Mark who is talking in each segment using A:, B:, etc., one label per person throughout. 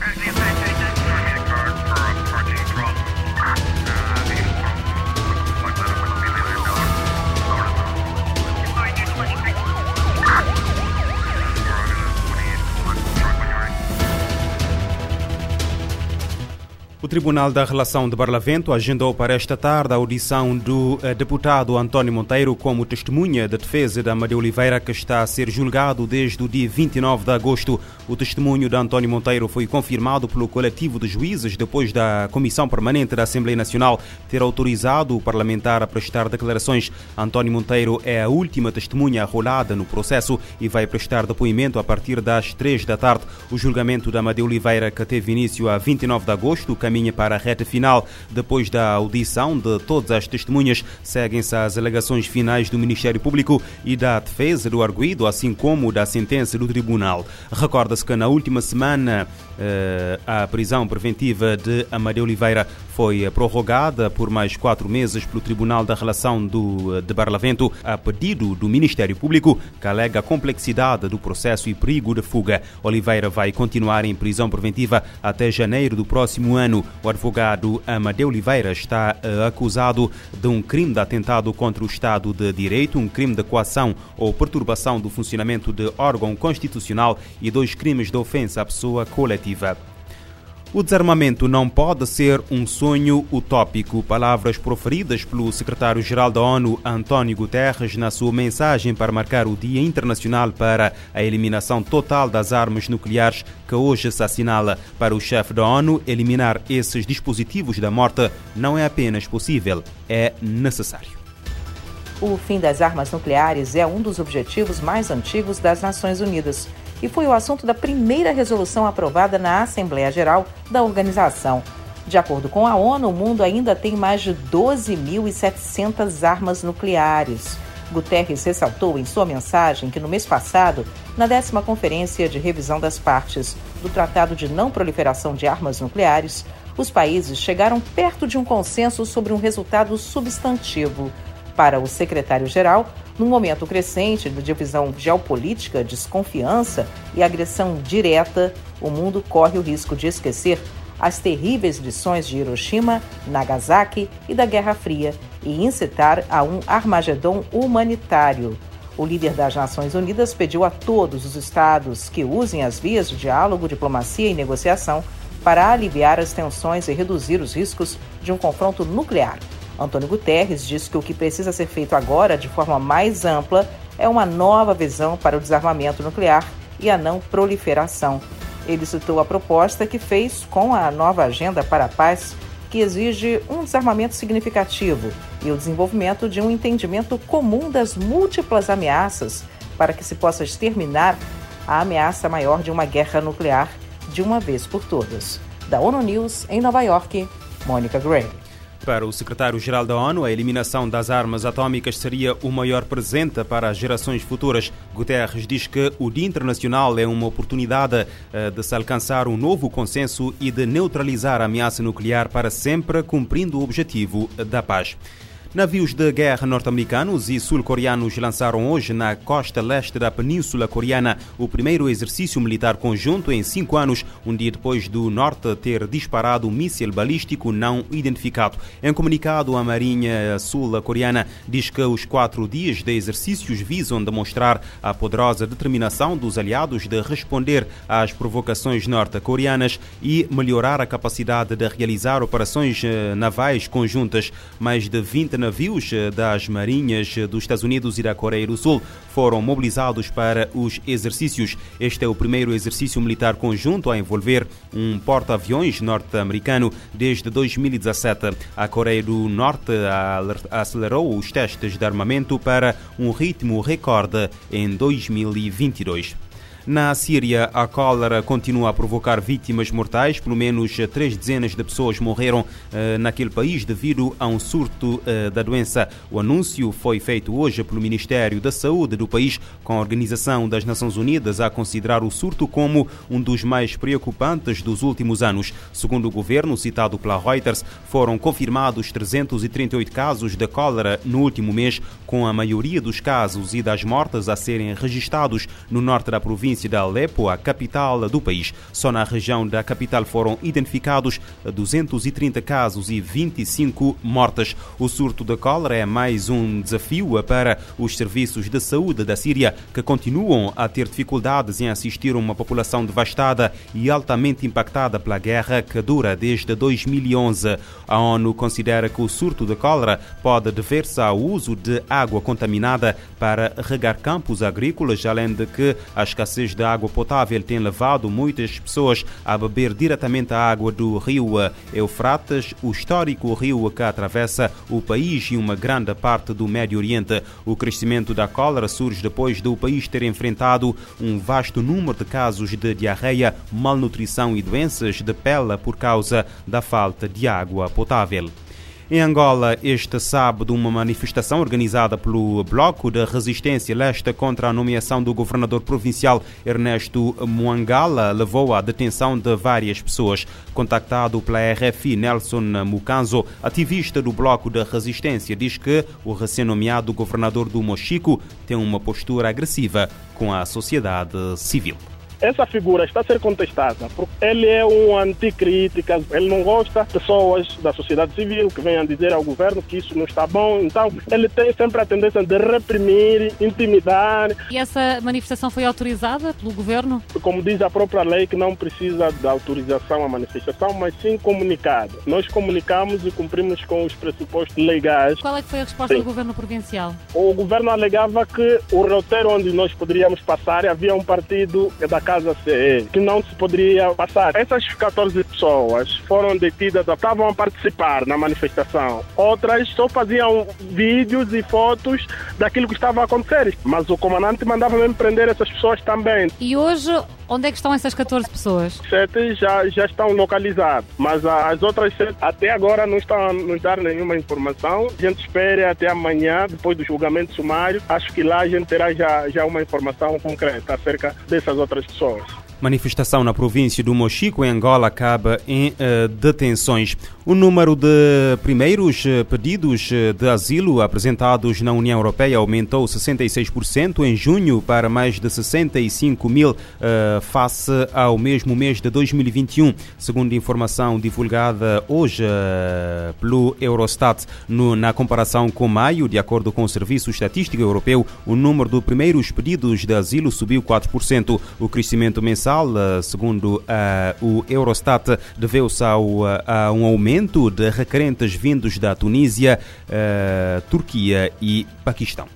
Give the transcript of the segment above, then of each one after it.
A: Right O Tribunal da Relação de Barlavento agendou para esta tarde a audição do eh, deputado António Monteiro como testemunha da defesa de Amadeu Oliveira, que está a ser julgado desde o dia 29 de agosto. O testemunho de António Monteiro foi confirmado pelo coletivo de juízes depois da Comissão Permanente da Assembleia Nacional ter autorizado o parlamentar a prestar declarações. António Monteiro é a última testemunha arrolada no processo e vai prestar depoimento a partir das 3 da tarde. O julgamento de Amadeu Oliveira, que teve início a 29 de agosto, caminha para a reta final. Depois da audição de todas as testemunhas, seguem-se as alegações finais do Ministério Público e da defesa do arguído, assim como da sentença do Tribunal. Recorda-se que na última semana eh, a prisão preventiva de Amadeu Oliveira foi prorrogada por mais quatro meses pelo Tribunal da Relação do, de Barlavento a pedido do Ministério Público, que alega a complexidade do processo e perigo de fuga. Oliveira vai continuar em prisão preventiva até janeiro do próximo ano. O advogado Amadeu Oliveira está uh, acusado de um crime de atentado contra o Estado de Direito, um crime de coação ou perturbação do funcionamento de órgão constitucional e dois crimes de ofensa à pessoa coletiva. O desarmamento não pode ser um sonho utópico. Palavras proferidas pelo secretário-geral da ONU, António Guterres, na sua mensagem para marcar o Dia Internacional para a Eliminação Total das Armas Nucleares, que hoje se assinala. Para o chefe da ONU, eliminar esses dispositivos da morte não é apenas possível, é necessário.
B: O fim das armas nucleares é um dos objetivos mais antigos das Nações Unidas e foi o assunto da primeira resolução aprovada na Assembleia Geral da organização. De acordo com a ONU, o mundo ainda tem mais de 12.700 armas nucleares. Guterres ressaltou em sua mensagem que no mês passado, na décima conferência de revisão das partes do Tratado de Não Proliferação de Armas Nucleares, os países chegaram perto de um consenso sobre um resultado substantivo. Para o secretário-geral, num momento crescente de divisão geopolítica, desconfiança e agressão direta, o mundo corre o risco de esquecer as terríveis lições de Hiroshima, Nagasaki e da Guerra Fria e incitar a um Armagedon humanitário. O líder das Nações Unidas pediu a todos os estados que usem as vias de diálogo, diplomacia e negociação para aliviar as tensões e reduzir os riscos de um confronto nuclear. Antônio Guterres disse que o que precisa ser feito agora, de forma mais ampla, é uma nova visão para o desarmamento nuclear e a não proliferação. Ele citou a proposta que fez com a nova Agenda para a Paz, que exige um desarmamento significativo e o desenvolvimento de um entendimento comum das múltiplas ameaças para que se possa exterminar a ameaça maior de uma guerra nuclear de uma vez por todas. Da ONU News, em Nova York, Mônica Gray.
A: Para o secretário-geral da ONU, a eliminação das armas atômicas seria o maior presente para as gerações futuras. Guterres diz que o Dia Internacional é uma oportunidade eh, de se alcançar um novo consenso e de neutralizar a ameaça nuclear para sempre, cumprindo o objetivo da paz. Navios de guerra norte-americanos e sul-coreanos lançaram hoje na costa leste da Península Coreana o primeiro exercício militar conjunto em cinco anos, um dia depois do norte ter disparado um míssil balístico não identificado. Em comunicado, a Marinha Sul-Coreana diz que os quatro dias de exercícios visam demonstrar a poderosa determinação dos aliados de responder às provocações norte-coreanas e melhorar a capacidade de realizar operações eh, navais conjuntas. Mais de 20 navios das marinhas dos Estados Unidos e da Coreia do Sul foram mobilizados para os exercícios. Este é o primeiro exercício militar conjunto a envolver um porta-aviões norte-americano desde 2017. A Coreia do Norte acelerou os testes de armamento para um ritmo recorde em 2022. Na Síria, a cólera continua a provocar vítimas mortais. Pelo menos três dezenas de pessoas morreram uh, naquele país devido a um surto uh, da doença. O anúncio foi feito hoje pelo Ministério da Saúde do país, com a Organização das Nações Unidas a considerar o surto como um dos mais preocupantes dos últimos anos. Segundo o governo, citado pela Reuters, foram confirmados 338 casos de cólera no último mês, com a maioria dos casos e das mortes a serem registados no norte da província província de Alepo, a capital do país. Só na região da capital foram identificados 230 casos e 25 mortes. O surto da cólera é mais um desafio para os serviços de saúde da Síria, que continuam a ter dificuldades em assistir uma população devastada e altamente impactada pela guerra que dura desde 2011. A ONU considera que o surto de cólera pode dever-se ao uso de água contaminada para regar campos agrícolas, além de que a escassez de água potável tem levado muitas pessoas a beber diretamente a água do rio Eufrates, o histórico rio que atravessa o país e uma grande parte do Médio Oriente. O crescimento da cólera surge depois do país ter enfrentado um vasto número de casos de diarreia, malnutrição e doenças de pele por causa da falta de água potável. Em Angola, este sábado, uma manifestação organizada pelo Bloco de Resistência Leste contra a nomeação do governador provincial Ernesto Muangala levou à detenção de várias pessoas. Contactado pela RFI, Nelson Mucanzo, ativista do Bloco de Resistência, diz que o recém-nomeado governador do Mochico tem uma postura agressiva com a sociedade civil
C: essa figura está a ser contestada porque ele é um anticrítica, ele não gosta de pessoas da sociedade civil que venham dizer ao governo que isso não está bom, então ele tem sempre a tendência de reprimir, intimidar.
D: E essa manifestação foi autorizada pelo governo?
C: Como diz a própria lei, que não precisa de autorização à manifestação, mas sim comunicado. Nós comunicamos e cumprimos com os pressupostos legais.
D: Qual é que foi a resposta sim. do governo provincial?
C: O governo alegava que o roteiro onde nós poderíamos passar havia um partido da Casa CE, que não se poderia passar. Essas 14 pessoas foram detidas, estavam a participar na manifestação. Outras só faziam vídeos e fotos daquilo que estava a acontecer. Mas o comandante mandava mesmo prender essas pessoas também.
D: E hoje Onde é que estão essas 14 pessoas?
C: Sete já, já estão localizadas, mas as outras sete até agora não estão a nos dar nenhuma informação. A gente espera até amanhã, depois do julgamento sumário. Acho que lá a gente terá já, já uma informação concreta acerca dessas outras pessoas.
A: Manifestação na província do Mochico, em Angola, acaba em uh, detenções. O número de primeiros uh, pedidos uh, de asilo apresentados na União Europeia aumentou 66% em junho para mais de 65 mil face ao mesmo mês de 2021, segundo informação divulgada hoje pelo Eurostat. No, na comparação com maio, de acordo com o Serviço Estatístico Europeu, o número de primeiros pedidos de asilo subiu 4%. O crescimento mensal mensal, segundo uh, o Eurostat, deveu-se uh, a um aumento de requerentes vindos da Tunísia, uh, Turquia e Paquistão.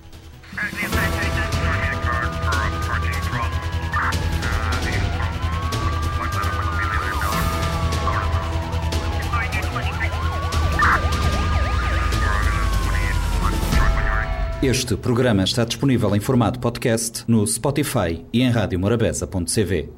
E: Este programa está disponível em formato podcast no Spotify e em radiomorabeza.cv.